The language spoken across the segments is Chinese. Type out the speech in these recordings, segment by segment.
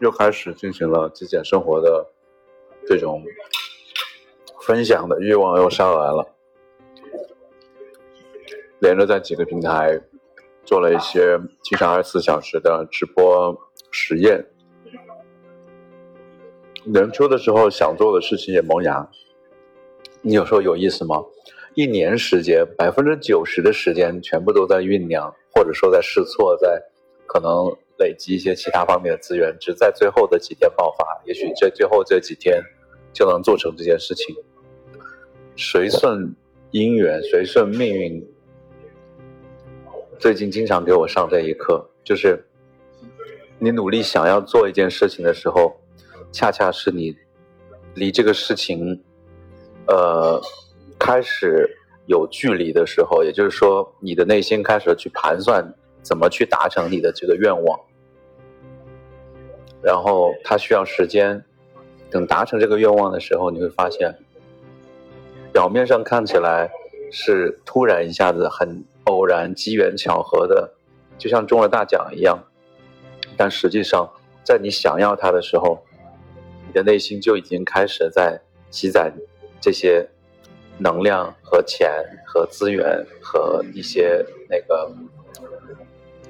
又开始进行了极简生活的这种分享的欲望又上来了，连着在几个平台做了一些七乘二十四小时的直播实验。年初的时候想做的事情也萌芽，你有时候有意思吗？一年时间，百分之九十的时间全部都在酝酿，或者说在试错，在可能累积一些其他方面的资源，只在最后的几天爆发。也许这最后这几天就能做成这件事情。随顺因缘，随顺命运。最近经常给我上这一课，就是你努力想要做一件事情的时候。恰恰是你离这个事情，呃，开始有距离的时候，也就是说，你的内心开始去盘算怎么去达成你的这个愿望，然后它需要时间。等达成这个愿望的时候，你会发现，表面上看起来是突然一下子很偶然、机缘巧合的，就像中了大奖一样，但实际上，在你想要它的时候。你的内心就已经开始在积攒这些能量和钱和资源和一些那个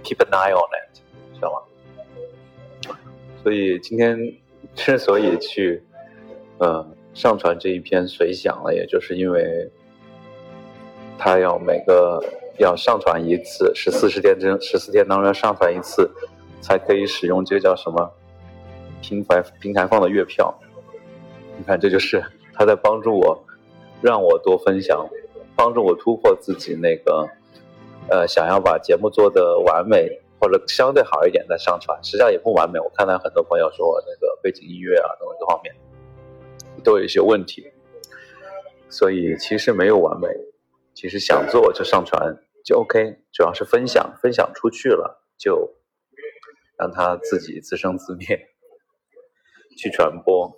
keep an eye on it，知道吗？所以今天 之所以去呃上传这一篇随想了，也就是因为他要每个要上传一次，十四十天之十四天当中上传一次，才可以使用这个叫什么？平台平台放的月票，你看，这就是他在帮助我，让我多分享，帮助我突破自己那个，呃，想要把节目做的完美或者相对好一点再上传，实际上也不完美。我看到很多朋友说那个背景音乐啊等等各方面都有一些问题，所以其实没有完美，其实想做就上传就 OK，主要是分享，分享出去了就让它自己自生自灭。去传播。